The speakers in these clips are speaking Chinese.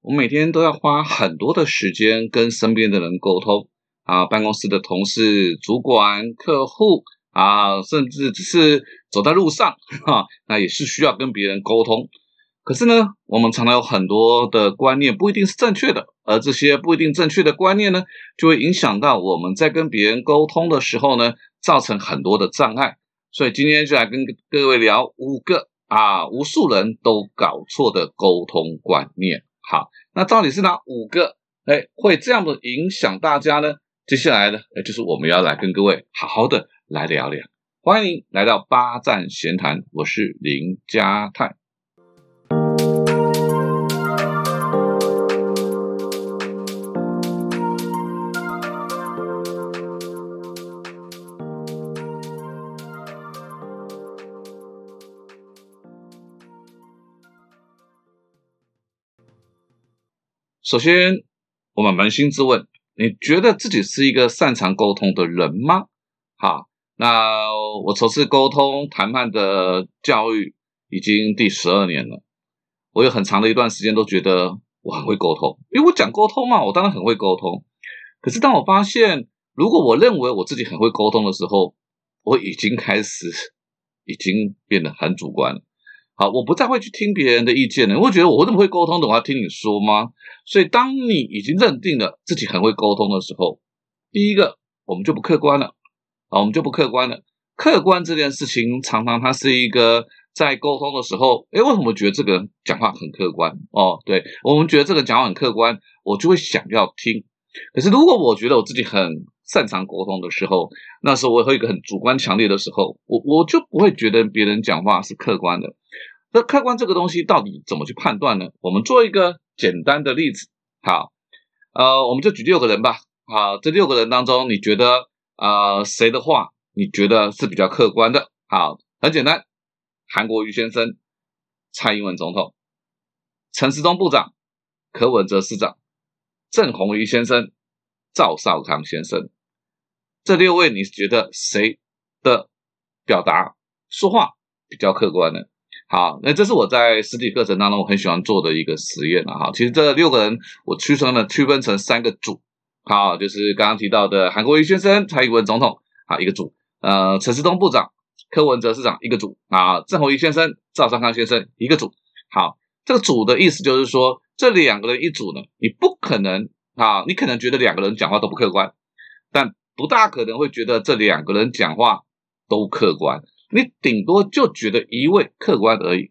我每天都要花很多的时间跟身边的人沟通啊，办公室的同事、主管、客户啊，甚至只是走在路上哈，那也是需要跟别人沟通。可是呢，我们常常有很多的观念不一定是正确的，而这些不一定正确的观念呢，就会影响到我们在跟别人沟通的时候呢，造成很多的障碍。所以今天就来跟各位聊五个啊，无数人都搞错的沟通观念。好，那到底是哪五个？哎，会这样的影响大家呢？接下来呢，哎，就是我们要来跟各位好好的来聊聊。欢迎来到八站闲谈，我是林家泰。首先，我们扪心自问：你觉得自己是一个擅长沟通的人吗？好，那我从事沟通谈判的教育已经第十二年了。我有很长的一段时间都觉得我很会沟通，因为我讲沟通嘛，我当然很会沟通。可是当我发现，如果我认为我自己很会沟通的时候，我已经开始已经变得很主观了。好，我不再会去听别人的意见了。我会觉得我怎么会沟通的，我要听你说吗？所以，当你已经认定了自己很会沟通的时候，第一个，我们就不客观了啊，我们就不客观了。客观这件事情，常常它是一个在沟通的时候，哎，为什么觉得这个人讲话很客观？哦，对我们觉得这个讲话很客观，我就会想要听。可是，如果我觉得我自己很擅长沟通的时候，那时候我会一个很主观强烈的时候，我我就不会觉得别人讲话是客观的。那客观这个东西到底怎么去判断呢？我们做一个简单的例子，好，呃，我们就举六个人吧。好，这六个人当中，你觉得呃谁的话你觉得是比较客观的？好，很简单，韩国瑜先生、蔡英文总统、陈时中部长、柯文哲市长、郑红瑜先生、赵少康先生，这六位你觉得谁的表达说话比较客观呢？好，那这是我在实体课程当中我很喜欢做的一个实验了哈。其实这六个人我区分了区分成三个组，好，就是刚刚提到的韩国瑜先生、蔡英文总统，好一个组，呃，陈世东部长、柯文哲市长一个组，啊，郑弘仪先生、赵尚康先生一个组。好，这个组的意思就是说，这两个人一组呢，你不可能啊，你可能觉得两个人讲话都不客观，不大可能会觉得这两个人讲话都客观。你顶多就觉得一位客观而已，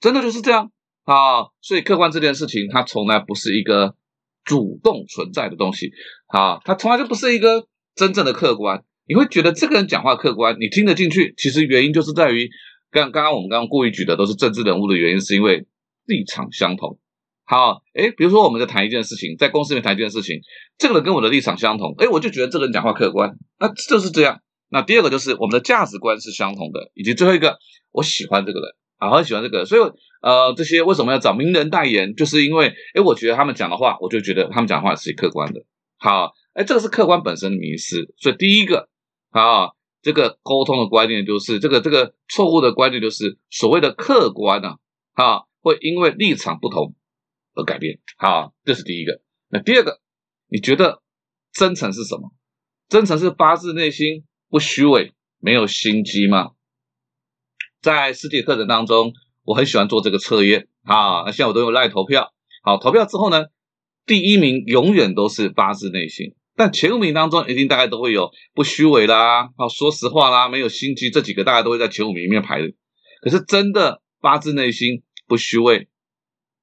真的就是这样啊！所以客观这件事情，它从来不是一个主动存在的东西啊，它从来就不是一个真正的客观。你会觉得这个人讲话客观，你听得进去，其实原因就是在于刚刚刚我们刚刚故意举的都是政治人物的原因，是因为立场相同。好，哎，比如说我们在谈一件事情，在公司里面谈一件事情，这个人跟我的立场相同，哎，我就觉得这个人讲话客观，那就是这样。那第二个就是我们的价值观是相同的，以及最后一个，我喜欢这个人，啊，很喜欢这个人，所以呃，这些为什么要找名人代言？就是因为，哎，我觉得他们讲的话，我就觉得他们讲话是客观的。好，哎，这个是客观本身的迷失。所以第一个，啊，这个沟通的观念就是这个这个错误的观念就是所谓的客观啊，啊，会因为立场不同而改变。好，这是第一个。那第二个，你觉得真诚是什么？真诚是发自内心。不虚伪，没有心机吗？在实体课程当中，我很喜欢做这个测验啊。那现在我都用赖投票，好，投票之后呢，第一名永远都是发自内心，但前五名当中一定大概都会有不虚伪啦，啊，说实话啦，没有心机，这几个大家都会在前五名里面排的。可是真的发自内心不虚伪，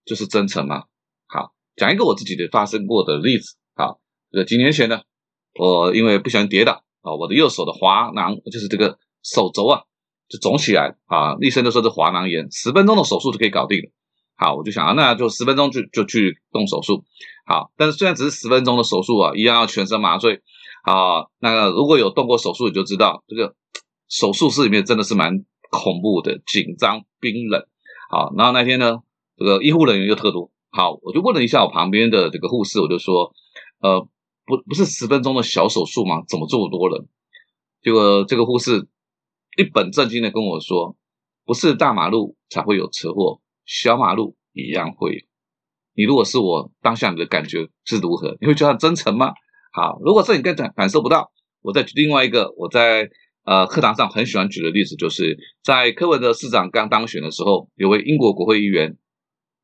就是真诚吗？好，讲一个我自己的发生过的例子。好，这个几年前呢，我因为不小心跌倒。啊，我的右手的滑囊就是这个手肘啊，就肿起来啊，医生都说是滑囊炎，十分钟的手术就可以搞定了。好，我就想啊，那就十分钟就就去动手术。好，但是虽然只是十分钟的手术啊，一样要全身麻醉。好，那如果有动过手术，你就知道这个手术室里面真的是蛮恐怖的，紧张冰冷。好，然后那天呢，这个医护人员又特多。好，我就问了一下我旁边的这个护士，我就说，呃。不不是十分钟的小手术吗？怎么这么多人？结果这个护士一本正经的跟我说：“不是大马路才会有车祸，小马路一样会有。你如果是我当下你的感觉是如何？你会觉得真诚吗？好，如果是你更感感受不到，我再举另外一个我在呃课堂上很喜欢举的例子，就是在柯文哲市长刚当选的时候，有位英国国会议员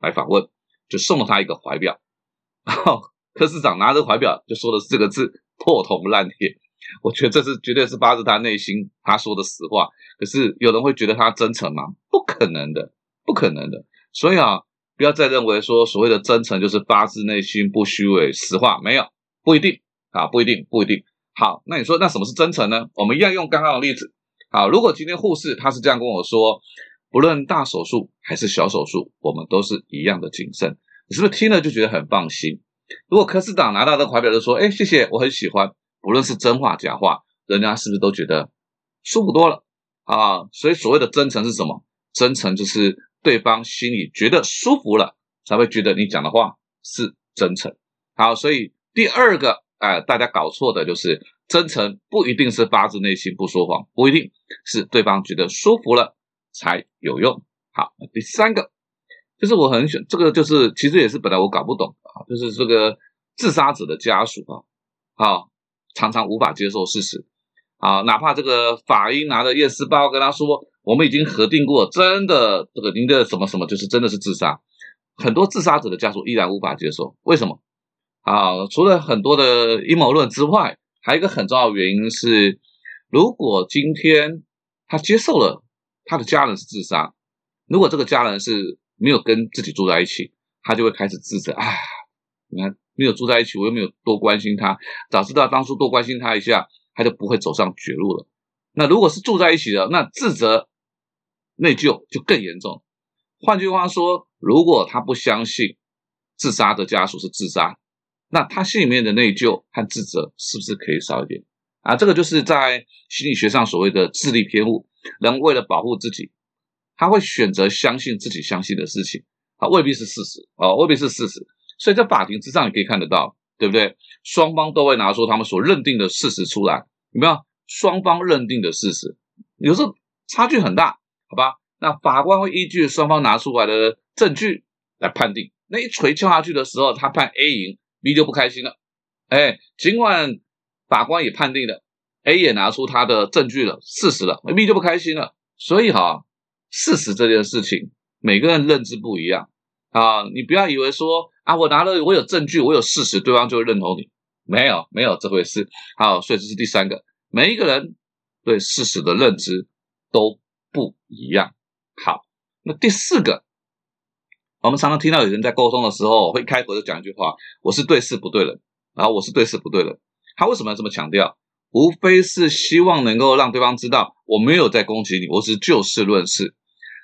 来访问，就送了他一个怀表，然后柯市长拿着怀表就说的四个字：破铜烂铁。我觉得这是绝对是发自他内心他说的实话。可是有人会觉得他真诚吗？不可能的，不可能的。所以啊，不要再认为说所谓的真诚就是发自内心、不虚伪、实话，没有，不一定啊，不一定，不一定。好，那你说那什么是真诚呢？我们一样用刚刚的例子。好，如果今天护士他是这样跟我说，不论大手术还是小手术，我们都是一样的谨慎。你是不是听了就觉得很放心？如果科室长拿到这怀表就说，哎，谢谢，我很喜欢。不论是真话假话，人家是不是都觉得舒服多了啊？所以所谓的真诚是什么？真诚就是对方心里觉得舒服了，才会觉得你讲的话是真诚。好，所以第二个，哎，大家搞错的就是真诚不一定是发自内心不说谎，不一定是对方觉得舒服了才有用。好，第三个就是我很选这个，就是其实也是本来我搞不懂啊，就是这个自杀者的家属啊，好。常常无法接受事实，啊，哪怕这个法医拿着验尸报告跟他说，我们已经核定过，真的这个您的什么什么就是真的是自杀，很多自杀者的家属依然无法接受，为什么？啊，除了很多的阴谋论之外，还有一个很重要的原因是，如果今天他接受了他的家人是自杀，如果这个家人是没有跟自己住在一起，他就会开始自责，啊，你看。没有住在一起，我又没有多关心他。早知道当初多关心他一下，他就不会走上绝路了。那如果是住在一起的，那自责、内疚就更严重。换句话说，如果他不相信自杀的家属是自杀，那他心里面的内疚和自责是不是可以少一点啊？这个就是在心理学上所谓的智力偏误。人为了保护自己，他会选择相信自己相信的事情，啊，未必是事实啊，未必是事实。所以在法庭之上，你可以看得到，对不对？双方都会拿出他们所认定的事实出来，有没有？双方认定的事实，有时候差距很大，好吧？那法官会依据双方拿出来的证据来判定。那一锤敲下去的时候，他判 A 赢，B 就不开心了。哎，尽管法官也判定了，A 也拿出他的证据了，事实了，B 就不开心了。所以哈，事实这件事情，每个人认知不一样啊，你不要以为说。啊，我拿了，我有证据，我有事实，对方就会认同你。没有，没有这回事。好，所以这是第三个，每一个人对事实的认知都不一样。好，那第四个，我们常常听到有人在沟通的时候会开口就讲一句话：“我是对事不对人。”然后我是对事不对人。他为什么要这么强调？无非是希望能够让对方知道我没有在攻击你，我是就事论事。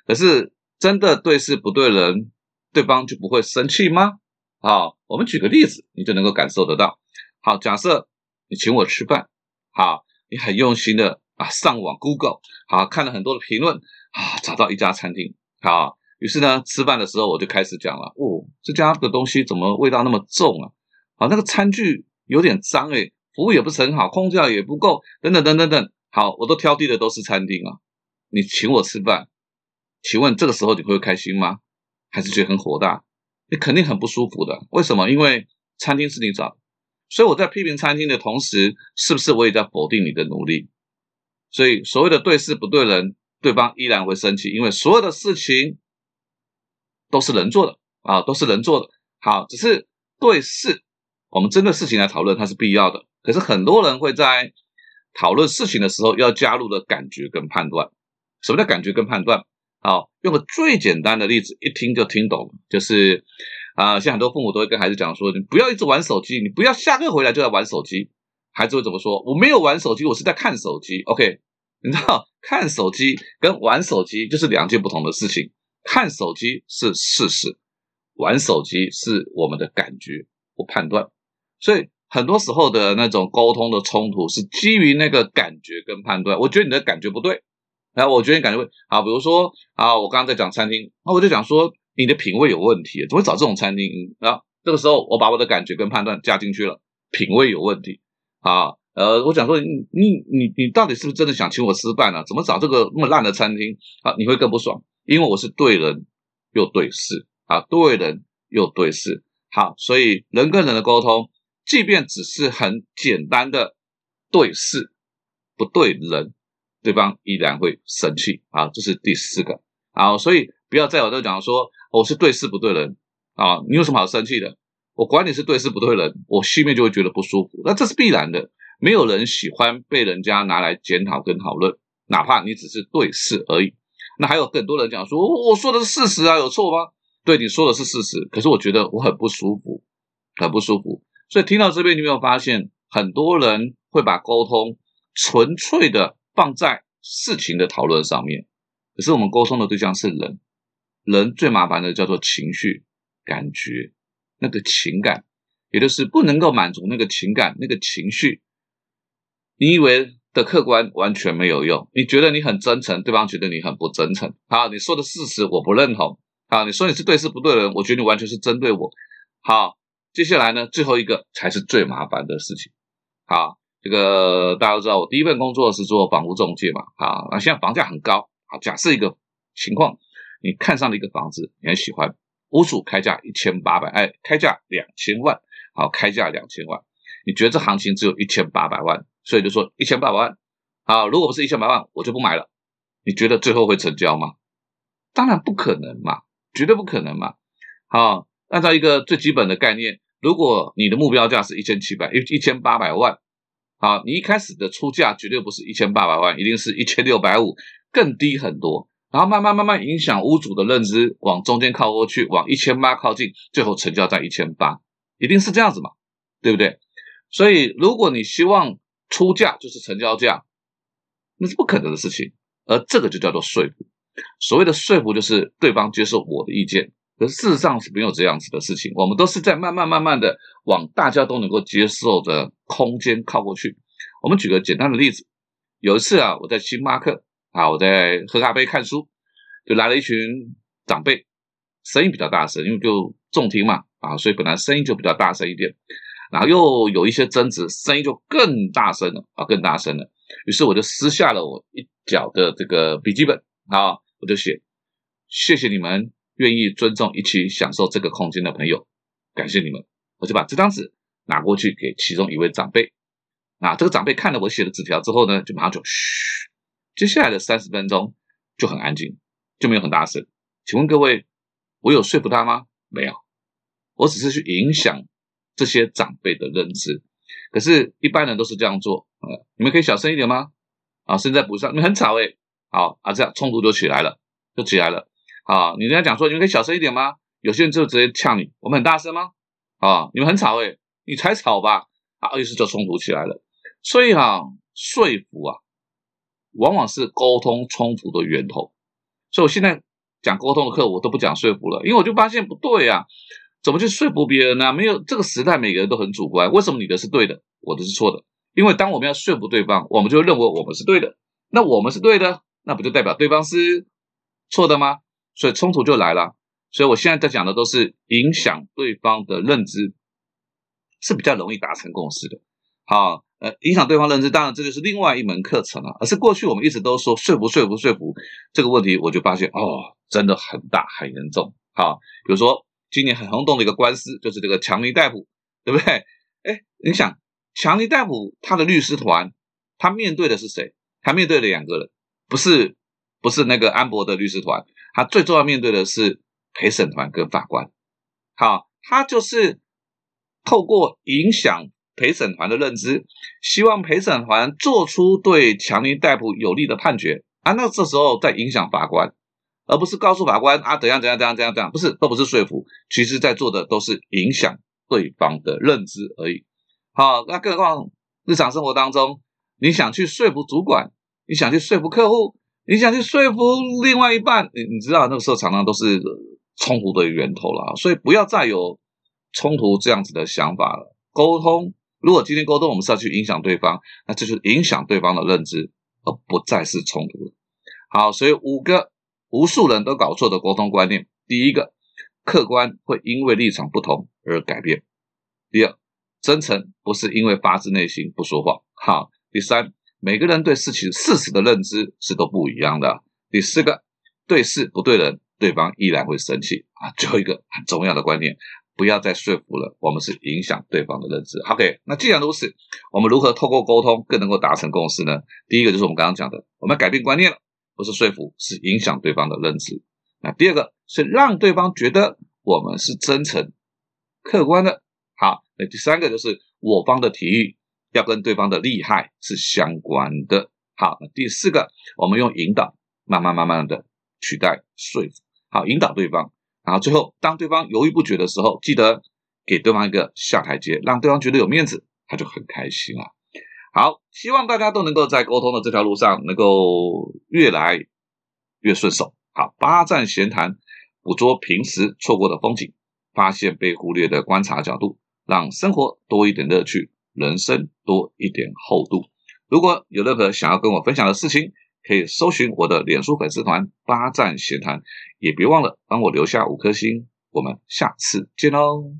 可是真的对事不对人，对方就不会生气吗？好，我们举个例子，你就能够感受得到。好，假设你请我吃饭，好，你很用心的啊，上网 Google，好看了很多的评论，啊，找到一家餐厅，好，于是呢，吃饭的时候我就开始讲了，哦，这家的东西怎么味道那么重啊？好，那个餐具有点脏诶，服务也不是很好，空调也不够，等等等等等。好，我都挑剔的都是餐厅啊，你请我吃饭，请问这个时候你会开心吗？还是觉得很火大？你肯定很不舒服的，为什么？因为餐厅是你找，所以我在批评餐厅的同时，是不是我也在否定你的努力？所以所谓的对事不对人，对方依然会生气，因为所有的事情都是人做的啊，都是人做的。好，只是对事，我们针对事情来讨论，它是必要的。可是很多人会在讨论事情的时候，要加入的感觉跟判断。什么叫感觉跟判断？好，用个最简单的例子，一听就听懂，就是啊，像很多父母都会跟孩子讲说，你不要一直玩手机，你不要下课回来就在玩手机。孩子会怎么说？我没有玩手机，我是在看手机。OK，你知道看手机跟玩手机就是两件不同的事情。看手机是事实，玩手机是我们的感觉或判断。所以很多时候的那种沟通的冲突是基于那个感觉跟判断。我觉得你的感觉不对。然后我觉得你感觉会好，比如说啊，我刚刚在讲餐厅，那我就讲说你的品味有问题，怎么会找这种餐厅？然后这个时候我把我的感觉跟判断加进去了，品味有问题啊。呃，我讲说你你你你到底是不是真的想请我吃饭呢？怎么找这个那么烂的餐厅啊？你会更不爽，因为我是对人又对事啊，对人又对事。好，所以人跟人的沟通，即便只是很简单的对事，不对人，对方依然会生气。啊，这是第四个。啊，所以不要再有这讲说我是对事不对人啊，你有什么好生气的？我管你是对事不对人，我心里面就会觉得不舒服。那这是必然的，没有人喜欢被人家拿来检讨跟讨论，哪怕你只是对事而已。那还有很多人讲说，我说的是事实啊，有错吗？对你说的是事实，可是我觉得我很不舒服，很不舒服。所以听到这边，你有没有发现，很多人会把沟通纯粹的放在事情的讨论上面，可是我们沟通的对象是人，人最麻烦的叫做情绪、感觉，那个情感，也就是不能够满足那个情感、那个情绪。你以为的客观完全没有用，你觉得你很真诚，对方觉得你很不真诚。好，你说的事实我不认同。啊，你说你是对事不对人，我觉得你完全是针对我。好，接下来呢，最后一个才是最麻烦的事情。好，这个大家都知道，我第一份工作是做房屋中介嘛。好，那现在房价很高。好，假设一个情况，你看上了一个房子，你很喜欢，屋主开价一千八百，哎，开价两千万。好，开价两千万，你觉得这行情只有一千八百万，所以就说一千八百万。好，如果不是一千八百万，我就不买了。你觉得最后会成交吗？当然不可能嘛。绝对不可能嘛！好，按照一个最基本的概念，如果你的目标价是一千七百一一千八百万，好，你一开始的出价绝对不是一千八百万，一定是一千六百五，更低很多。然后慢慢慢慢影响屋主的认知，往中间靠过去，往一千八靠近，最后成交在一千八，一定是这样子嘛？对不对？所以如果你希望出价就是成交价，那是不可能的事情，而这个就叫做说服。所谓的说服，就是对方接受我的意见，可事实上是没有这样子的事情。我们都是在慢慢慢慢的往大家都能够接受的空间靠过去。我们举个简单的例子，有一次啊，我在星巴克啊，我在喝咖啡看书，就来了一群长辈，声音比较大声，因为就重听嘛啊，所以本来声音就比较大声一点，然后又有一些争执，声音就更大声了啊，更大声了。于是我就撕下了我一角的这个笔记本。啊，我就写，谢谢你们愿意尊重一起享受这个空间的朋友，感谢你们。我就把这张纸拿过去给其中一位长辈，啊，这个长辈看了我写的纸条之后呢，就马上就嘘，接下来的三十分钟就很安静，就没有很大声。请问各位，我有说服他吗？没有，我只是去影响这些长辈的认知。可是，一般人都是这样做，呃，你们可以小声一点吗？啊，现在补上，你很吵诶。好啊，这样冲突就起来了，就起来了。啊，你跟他讲说，你们可以小声一点吗？有些人就直接呛你，我们很大声吗？啊，你们很吵诶，你才吵吧？啊，于是就冲突起来了。所以哈，说服啊，往往是沟通冲突的源头。所以我现在讲沟通的课，我都不讲说服了，因为我就发现不对呀，怎么去说服别人呢？没有这个时代，每个人都很主观。为什么你的是对的，我的是错的？因为当我们要说服对方，我们就认为我们是对的，那我们是对的。那不就代表对方是错的吗？所以冲突就来了。所以我现在在讲的都是影响对方的认知，是比较容易达成共识的。好，呃，影响对方认知，当然这就是另外一门课程了。而是过去我们一直都说说服、说服、说服这个问题，我就发现哦，真的很大、很严重。好，比如说今年很轰动的一个官司，就是这个强尼戴普，对不对？哎，你想强尼戴普他的律师团，他面对的是谁？他面对了两个人。不是，不是那个安博的律师团，他最重要面对的是陪审团跟法官。好，他就是透过影响陪审团的认知，希望陪审团做出对强尼戴普有利的判决啊。那这时候在影响法官，而不是告诉法官啊怎样怎样怎样怎样怎样，不是都不是说服，其实在做的都是影响对方的认知而已。好，那更何况日常生活当中，你想去说服主管。你想去说服客户，你想去说服另外一半，你你知道那个时候常常都是冲突的源头了，所以不要再有冲突这样子的想法了。沟通，如果今天沟通我们是要去影响对方，那这就是影响对方的认知，而不再是冲突了好，所以五个无数人都搞错的沟通观念：第一个，客观会因为立场不同而改变；第二，真诚不是因为发自内心不说谎；好，第三。每个人对事情事实的认知是都不一样的。第四个，对事不对人，对方依然会生气啊。最后一个很重要的观念，不要再说服了，我们是影响对方的认知。OK，那既然如此，我们如何透过沟通更能够达成共识呢？第一个就是我们刚刚讲的，我们改变观念了，不是说服，是影响对方的认知。那第二个是让对方觉得我们是真诚、客观的。好，那第三个就是我方的提议要跟对方的利害是相关的。好，那第四个，我们用引导，慢慢慢慢的取代说服。好，引导对方，然后最后当对方犹豫不决的时候，记得给对方一个下台阶，让对方觉得有面子，他就很开心了。好，希望大家都能够在沟通的这条路上能够越来越顺手。好，八站闲谈，捕捉平时错过的风景，发现被忽略的观察角度，让生活多一点乐趣，人生多一点厚度。如果有任何想要跟我分享的事情，可以搜寻我的脸书粉丝团“八站闲谈”，也别忘了帮我留下五颗星。我们下次见喽！